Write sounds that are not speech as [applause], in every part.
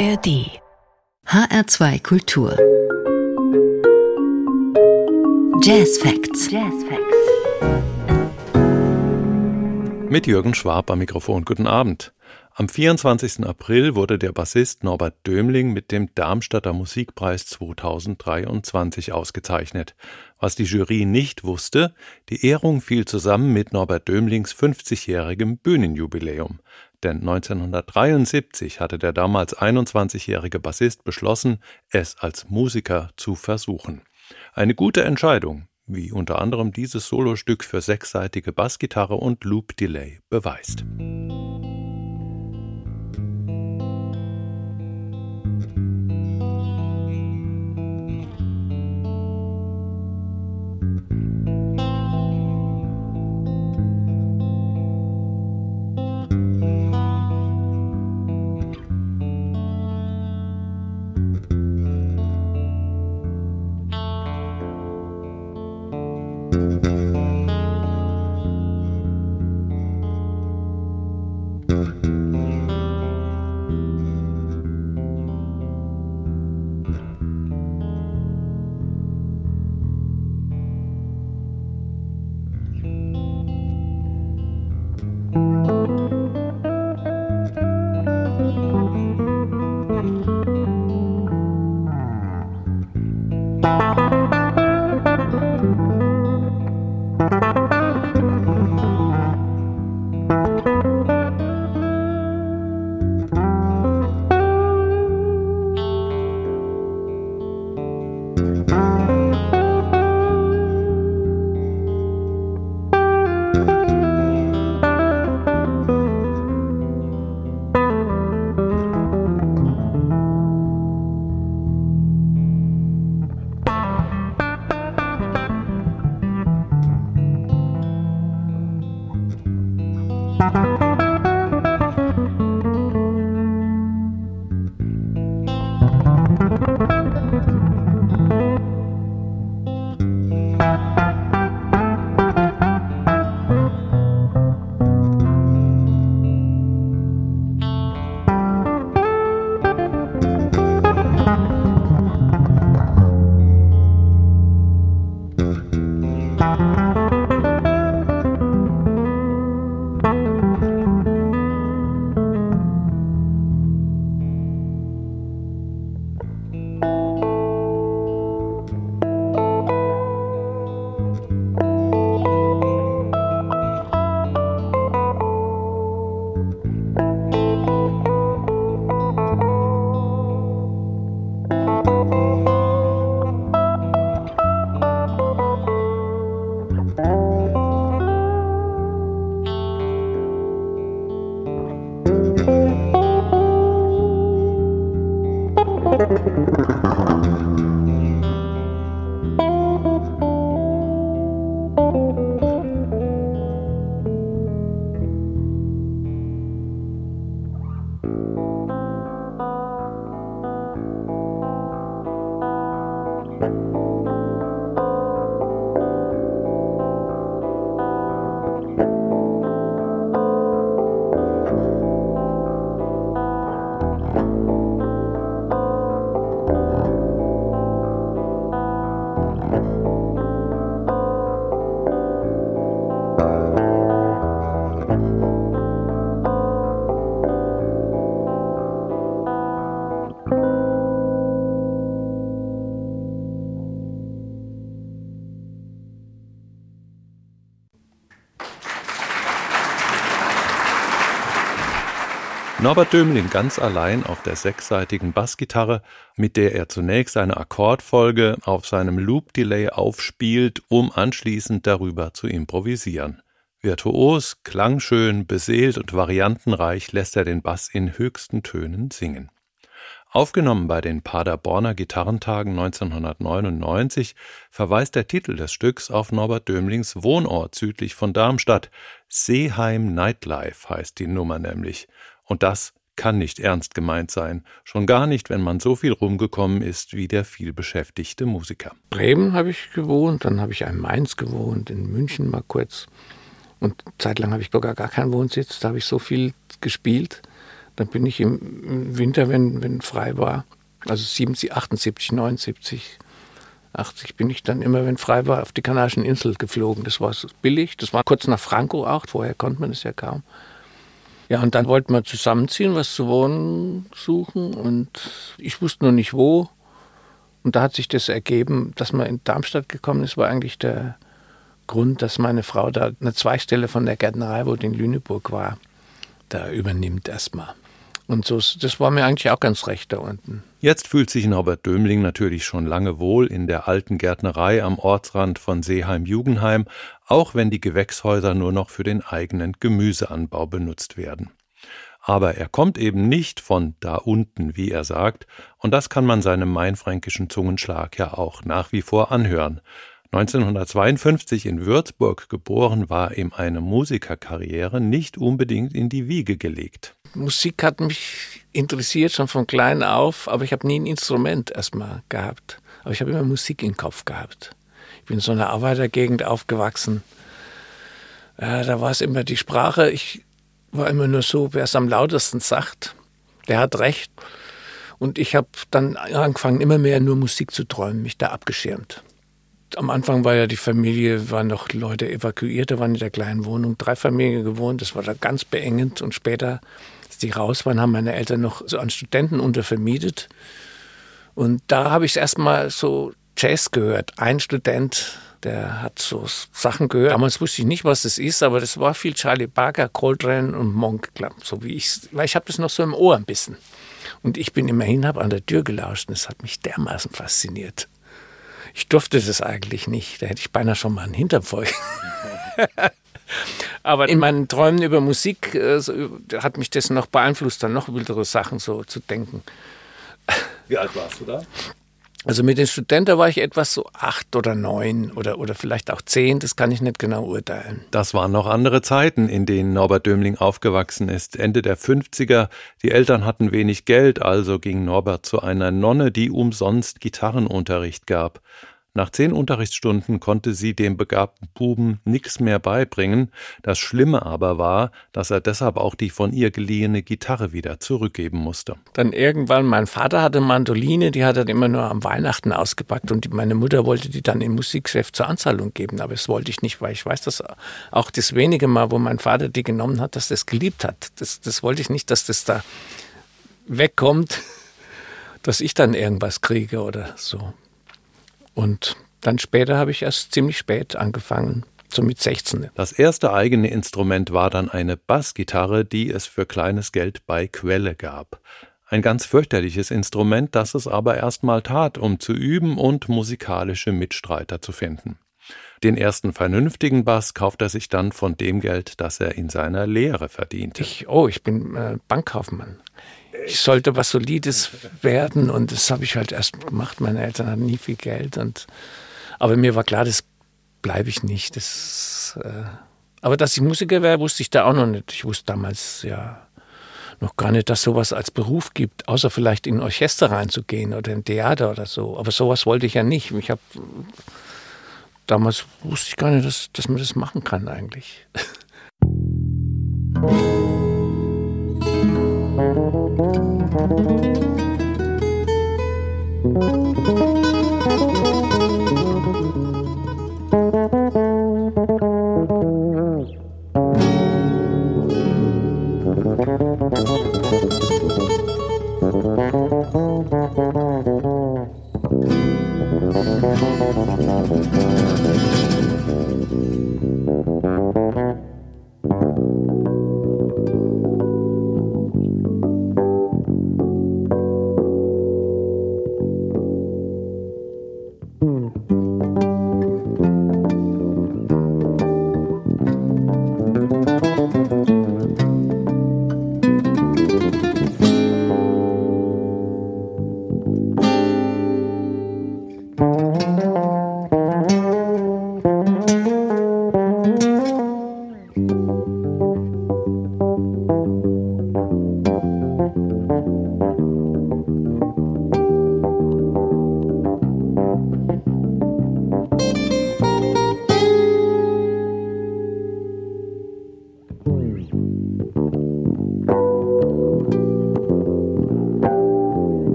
ARD HR2 Kultur Jazz Facts. Jazz Facts. Mit Jürgen Schwab am Mikrofon. Guten Abend. Am 24. April wurde der Bassist Norbert Dömling mit dem Darmstädter Musikpreis 2023 ausgezeichnet. Was die Jury nicht wusste, die Ehrung fiel zusammen mit Norbert Dömlings 50-jährigem Bühnenjubiläum. Denn 1973 hatte der damals 21-jährige Bassist beschlossen, es als Musiker zu versuchen. Eine gute Entscheidung, wie unter anderem dieses Solostück für sechsseitige Bassgitarre und Loop Delay beweist. Norbert Dömling ganz allein auf der sechsseitigen Bassgitarre, mit der er zunächst eine Akkordfolge auf seinem Loop-Delay aufspielt, um anschließend darüber zu improvisieren. Virtuos, klangschön, beseelt und variantenreich lässt er den Bass in höchsten Tönen singen. Aufgenommen bei den Paderborner Gitarrentagen 1999 verweist der Titel des Stücks auf Norbert Dömlings Wohnort südlich von Darmstadt. Seeheim Nightlife heißt die Nummer nämlich. Und das kann nicht ernst gemeint sein, schon gar nicht, wenn man so viel rumgekommen ist wie der vielbeschäftigte Musiker. Bremen habe ich gewohnt, dann habe ich in Mainz gewohnt, in München mal kurz. Und zeitlang habe ich sogar gar keinen Wohnsitz, da habe ich so viel gespielt, Dann bin ich im, Winter, wenn, wenn frei war, also 77, 78, 79, 80 bin ich dann immer, wenn frei war, auf die Kanarischen Inseln geflogen. Das war billig. Das war kurz nach Franco auch. Vorher konnte man das ja kaum. Ja, und dann wollten wir zusammenziehen, was zu wohnen suchen. Und ich wusste noch nicht wo. Und da hat sich das ergeben, dass man in Darmstadt gekommen ist, war eigentlich der Grund, dass meine Frau da eine Zweigstelle von der Gärtnerei, wo die in Lüneburg war, da übernimmt erstmal. Und so, das war mir eigentlich auch ganz recht da unten. Jetzt fühlt sich Norbert Dömling natürlich schon lange wohl in der alten Gärtnerei am Ortsrand von Seeheim-Jugendheim, auch wenn die Gewächshäuser nur noch für den eigenen Gemüseanbau benutzt werden. Aber er kommt eben nicht von da unten, wie er sagt, und das kann man seinem mainfränkischen Zungenschlag ja auch nach wie vor anhören. 1952 in Würzburg geboren, war ihm eine Musikerkarriere nicht unbedingt in die Wiege gelegt. Musik hat mich interessiert schon von klein auf, aber ich habe nie ein Instrument erstmal gehabt. Aber ich habe immer Musik im Kopf gehabt. Ich bin in so einer Arbeitergegend aufgewachsen. Ja, da war es immer die Sprache. Ich war immer nur so, wer es am lautesten sagt, der hat recht. Und ich habe dann angefangen, immer mehr nur Musik zu träumen, mich da abgeschirmt am Anfang war ja die Familie, waren noch Leute evakuiert, da waren in der kleinen Wohnung drei Familien gewohnt, das war da ganz beengend und später, als die raus waren, haben meine Eltern noch so an Studenten untervermietet und da habe ich erstmal so Jazz gehört. Ein Student, der hat so Sachen gehört. Damals wusste ich nicht, was das ist, aber das war viel Charlie Parker, Coltrane und Monk, so wie ich, weil ich habe das noch so im Ohr ein bisschen. Und ich bin immerhin, habe an der Tür gelauscht und es hat mich dermaßen fasziniert. Ich durfte das eigentlich nicht. Da hätte ich beinahe schon mal einen Hintern voll. [laughs] Aber in meinen Träumen über Musik äh, hat mich das noch beeinflusst, dann noch wildere Sachen so zu denken. Wie alt warst du da? Also mit den Studenten war ich etwas so acht oder neun oder, oder vielleicht auch zehn, das kann ich nicht genau urteilen. Das waren noch andere Zeiten, in denen Norbert Dömling aufgewachsen ist. Ende der 50er. Die Eltern hatten wenig Geld, also ging Norbert zu einer Nonne, die umsonst Gitarrenunterricht gab. Nach zehn Unterrichtsstunden konnte sie dem begabten Buben nichts mehr beibringen. Das Schlimme aber war, dass er deshalb auch die von ihr geliehene Gitarre wieder zurückgeben musste. Dann irgendwann, mein Vater hatte Mandoline, die hat er immer nur am Weihnachten ausgepackt und meine Mutter wollte die dann im Musikgeschäft zur Anzahlung geben. Aber das wollte ich nicht, weil ich weiß, dass auch das wenige Mal, wo mein Vater die genommen hat, dass das geliebt hat. Das, das wollte ich nicht, dass das da wegkommt, [laughs] dass ich dann irgendwas kriege oder so. Und dann später habe ich erst ziemlich spät angefangen, so mit 16. Das erste eigene Instrument war dann eine Bassgitarre, die es für kleines Geld bei Quelle gab. Ein ganz fürchterliches Instrument, das es aber erstmal tat, um zu üben und musikalische Mitstreiter zu finden. Den ersten vernünftigen Bass kauft er sich dann von dem Geld, das er in seiner Lehre verdiente. Ich, oh, ich bin äh, Bankkaufmann ich sollte was Solides werden und das habe ich halt erst gemacht. Meine Eltern hatten nie viel Geld und aber mir war klar, das bleibe ich nicht. Das, äh, aber dass ich Musiker wäre, wusste ich da auch noch nicht. Ich wusste damals ja noch gar nicht, dass sowas als Beruf gibt, außer vielleicht in ein Orchester reinzugehen oder im Theater oder so. Aber sowas wollte ich ja nicht. Ich habe damals wusste ich gar nicht, dass, dass man das machen kann eigentlich. [laughs]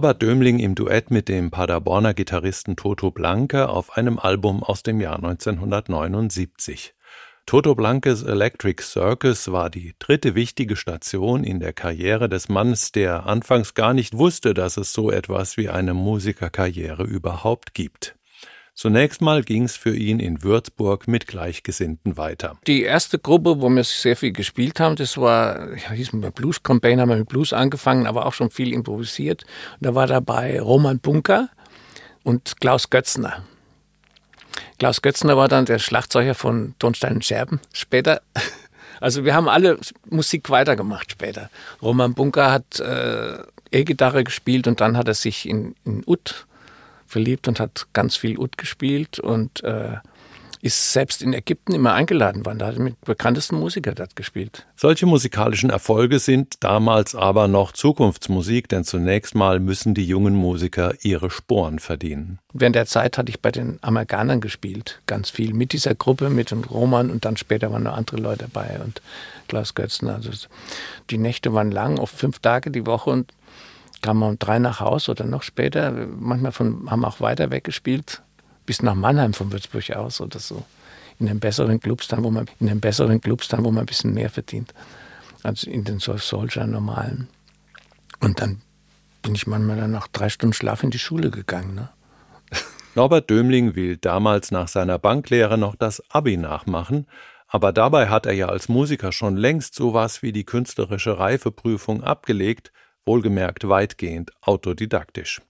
Norbert Dömling im Duett mit dem Paderborner Gitarristen Toto Blanke auf einem Album aus dem Jahr 1979. Toto Blankes Electric Circus war die dritte wichtige Station in der Karriere des Mannes, der anfangs gar nicht wusste, dass es so etwas wie eine Musikerkarriere überhaupt gibt. Zunächst mal ging es für ihn in Würzburg mit Gleichgesinnten weiter. Die erste Gruppe, wo wir sehr viel gespielt haben, das war, ja, hieß mir Blues Campaign, haben wir mit Blues angefangen, aber auch schon viel improvisiert. Und da war dabei Roman Bunker und Klaus Götzner. Klaus Götzner war dann der Schlagzeuger von Tonstein und Scherben später. [laughs] Also wir haben alle Musik weitergemacht später. Roman Bunker hat äh, E-Gitarre gespielt und dann hat er sich in, in Ut verliebt und hat ganz viel Ut gespielt und äh, ist selbst in Ägypten immer eingeladen worden. Da hat er mit bekanntesten Musikern dort gespielt. Solche musikalischen Erfolge sind damals aber noch Zukunftsmusik, denn zunächst mal müssen die jungen Musiker ihre Sporen verdienen. Während der Zeit hatte ich bei den Amerikanern gespielt, ganz viel mit dieser Gruppe, mit dem Roman und dann später waren noch andere Leute dabei und Klaus Götzen. Also die Nächte waren lang, oft fünf Tage die Woche und kam man um drei nach Hause oder noch später. Manchmal von, haben auch weiter weggespielt bis nach Mannheim von Würzburg aus oder so. In den besseren Clubs dann, wo man, in den besseren Clubs dann, wo man ein bisschen mehr verdient. als in den Soldier normalen. Und dann bin ich manchmal dann nach drei Stunden Schlaf in die Schule gegangen. Ne? [laughs] Norbert Dömling will damals nach seiner Banklehre noch das Abi nachmachen, aber dabei hat er ja als Musiker schon längst sowas wie die künstlerische Reifeprüfung abgelegt, wohlgemerkt weitgehend autodidaktisch.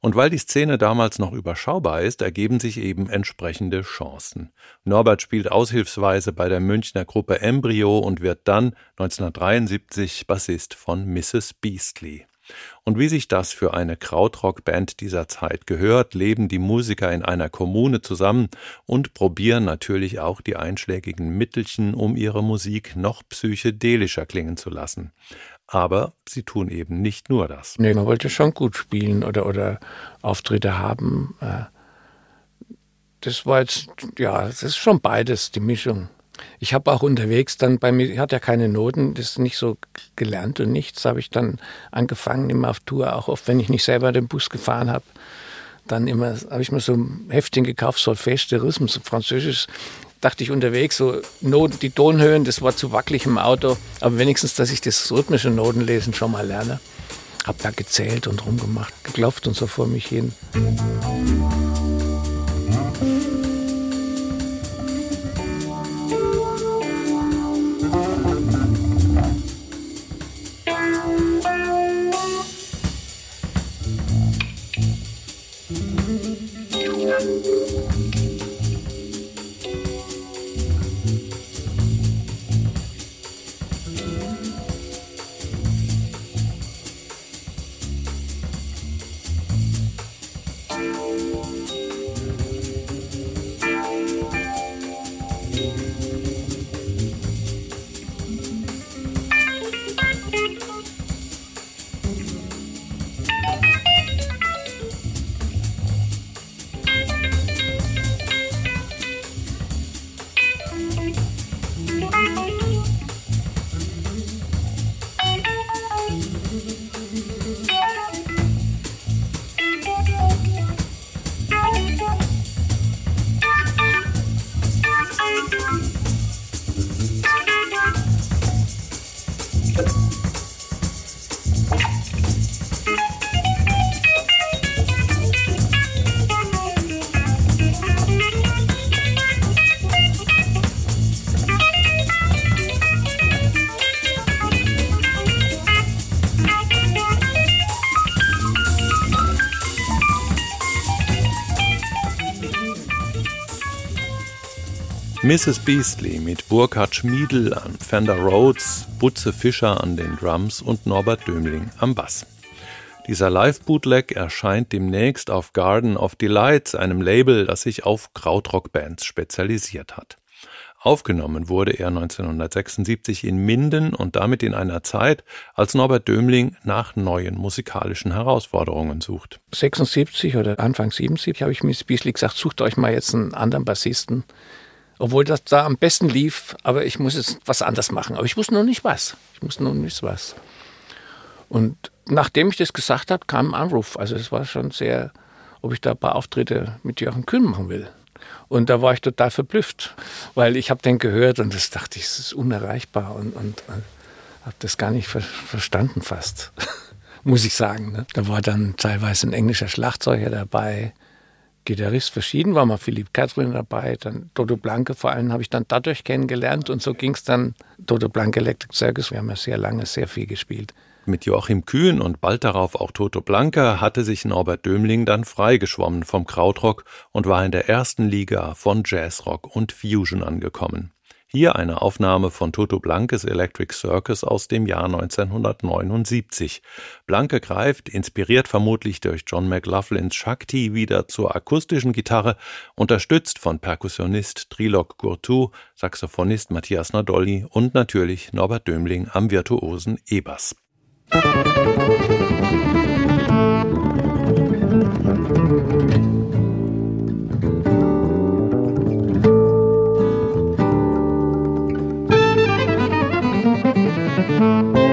Und weil die Szene damals noch überschaubar ist, ergeben sich eben entsprechende Chancen. Norbert spielt aushilfsweise bei der Münchner Gruppe Embryo und wird dann 1973 Bassist von Mrs. Beastly. Und wie sich das für eine Krautrock-Band dieser Zeit gehört, leben die Musiker in einer Kommune zusammen und probieren natürlich auch die einschlägigen Mittelchen, um ihre Musik noch psychedelischer klingen zu lassen. Aber sie tun eben nicht nur das. Nee, man wollte schon gut spielen oder, oder Auftritte haben. Äh, das war jetzt, ja, das ist schon beides, die Mischung. Ich habe auch unterwegs dann bei mir, ich hatte ja keine Noten, das ist nicht so gelernt und nichts, habe ich dann angefangen, immer auf Tour, auch oft, wenn ich nicht selber den Bus gefahren habe, dann immer, habe ich mir so ein Heftchen gekauft, Solfège de Rhythmus, französisch, dachte ich unterwegs, so Noten, die Tonhöhen, das war zu wackelig im Auto, aber wenigstens, dass ich das rhythmische Notenlesen schon mal lerne. Hab da gezählt und rumgemacht, geklopft und so vor mich hin. Mrs. Beastly mit Burkhard Schmiedl an Fender Rhodes, Butze Fischer an den Drums und Norbert Dömling am Bass. Dieser Live-Bootleg erscheint demnächst auf Garden of Delights, einem Label, das sich auf Krautrock-Bands spezialisiert hat. Aufgenommen wurde er 1976 in Minden und damit in einer Zeit, als Norbert Dömling nach neuen musikalischen Herausforderungen sucht. 76 oder Anfang 77 habe ich Miss Beasley gesagt, sucht euch mal jetzt einen anderen Bassisten, obwohl das da am besten lief, aber ich muss jetzt was anders machen. Aber ich wusste noch nicht was. Ich wusste noch nicht was. Und nachdem ich das gesagt habe, kam ein Anruf. Also es war schon sehr, ob ich da ein paar Auftritte mit Joachim Kühn machen will. Und da war ich total verblüfft, weil ich habe den gehört und das dachte ich, es ist unerreichbar und, und, und habe das gar nicht ver verstanden fast, [laughs] muss ich sagen. Ne? Da war dann teilweise ein englischer Schlagzeuger dabei, Gitarrist verschieden, war mal Philipp Catherine dabei, dann Dodo Blanke vor allem habe ich dann dadurch kennengelernt und so ging es dann Dodo Blanke Electric Circus. Wir haben ja sehr lange sehr viel gespielt. Mit Joachim Kühn und bald darauf auch Toto Blanca hatte sich Norbert Dömling dann freigeschwommen vom Krautrock und war in der ersten Liga von Jazzrock und Fusion angekommen. Hier eine Aufnahme von Toto Blankes Electric Circus aus dem Jahr 1979. Blanke greift, inspiriert vermutlich durch John McLaughlins Shakti, wieder zur akustischen Gitarre, unterstützt von Perkussionist Trilok Gurtu, Saxophonist Matthias Nadolny und natürlich Norbert Dömling am virtuosen E-Bass. Música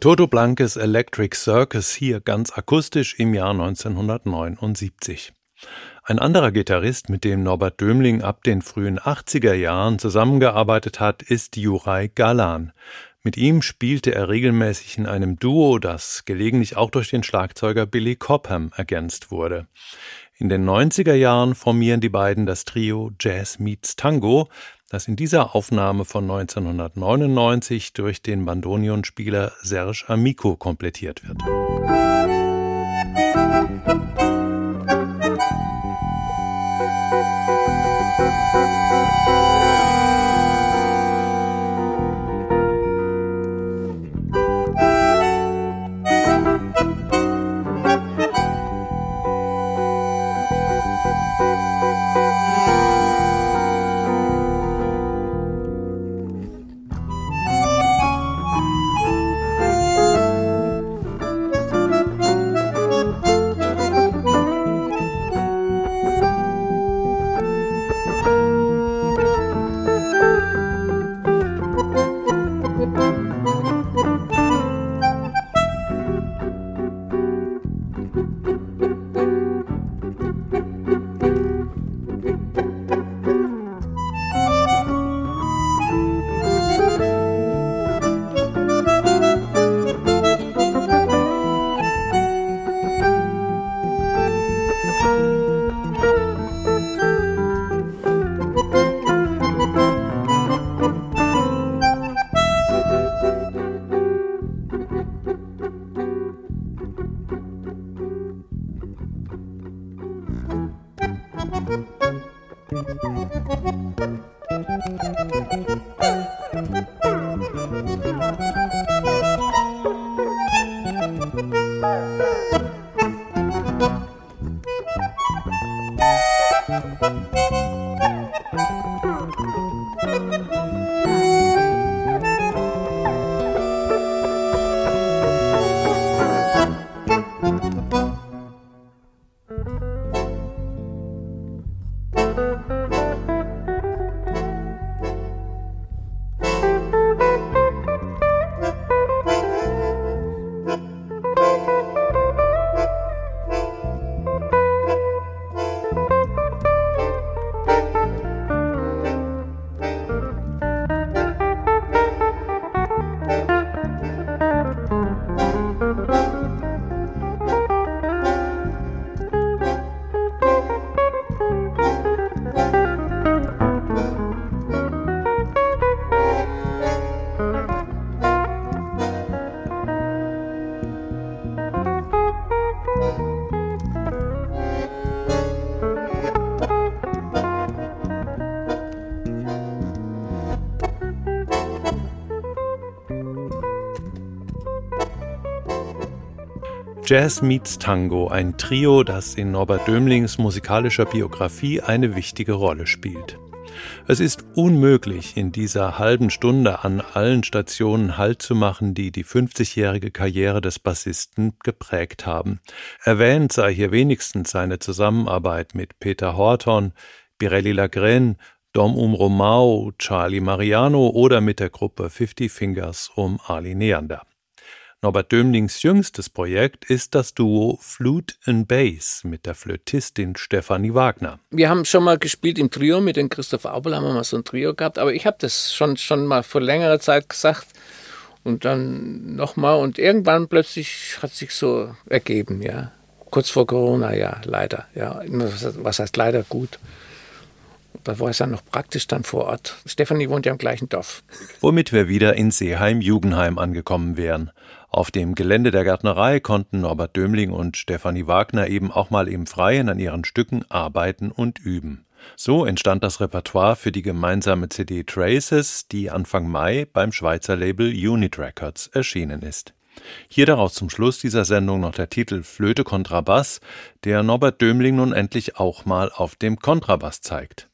Toto Blankes Electric Circus hier ganz akustisch im Jahr 1979. Ein anderer Gitarrist, mit dem Norbert Dömling ab den frühen 80er Jahren zusammengearbeitet hat, ist Juraj Galan. Mit ihm spielte er regelmäßig in einem Duo, das gelegentlich auch durch den Schlagzeuger Billy Cobham ergänzt wurde. In den 90er Jahren formieren die beiden das Trio Jazz Meets Tango, das in dieser Aufnahme von 1999 durch den Bandonionspieler Serge Amico komplettiert wird. Thank you. Jazz meets Tango, ein Trio, das in Norbert Dömlings musikalischer Biografie eine wichtige Rolle spielt. Es ist unmöglich, in dieser halben Stunde an allen Stationen Halt zu machen, die die 50-jährige Karriere des Bassisten geprägt haben. Erwähnt sei hier wenigstens seine Zusammenarbeit mit Peter Horton, Birelli Lagren, Dom Um Romao, Charlie Mariano oder mit der Gruppe Fifty Fingers um Ali Neander. Norbert Dömlings jüngstes Projekt ist das Duo Flute and Bass mit der Flötistin Stefanie Wagner. Wir haben schon mal gespielt im Trio mit dem Christoph Aubel, haben wir mal so ein Trio gehabt, aber ich habe das schon, schon mal vor längerer Zeit gesagt und dann nochmal und irgendwann plötzlich hat sich so ergeben, ja. Kurz vor Corona, ja, leider, ja. Was heißt leider gut? Da war es dann noch praktisch dann vor Ort. Stefanie wohnt ja im gleichen Dorf. Womit wir wieder in Seeheim-Jugendheim angekommen wären. Auf dem Gelände der Gärtnerei konnten Norbert Dömling und Stefanie Wagner eben auch mal im Freien an ihren Stücken arbeiten und üben. So entstand das Repertoire für die gemeinsame CD Traces, die Anfang Mai beim Schweizer Label Unit Records erschienen ist. Hier daraus zum Schluss dieser Sendung noch der Titel Flöte Kontrabass, der Norbert Dömling nun endlich auch mal auf dem Kontrabass zeigt.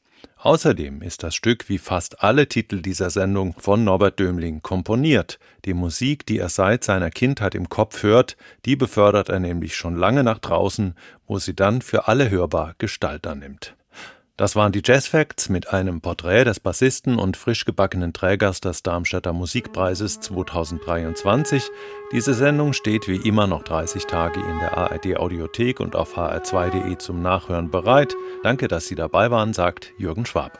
Außerdem ist das Stück wie fast alle Titel dieser Sendung von Norbert Dömling komponiert. Die Musik, die er seit seiner Kindheit im Kopf hört, die befördert er nämlich schon lange nach draußen, wo sie dann für alle hörbar Gestalt annimmt. Das waren die Jazz Facts mit einem Porträt des Bassisten und frisch gebackenen Trägers des Darmstädter Musikpreises 2023. Diese Sendung steht wie immer noch 30 Tage in der ARD Audiothek und auf hr2.de zum Nachhören bereit. Danke, dass Sie dabei waren, sagt Jürgen Schwab.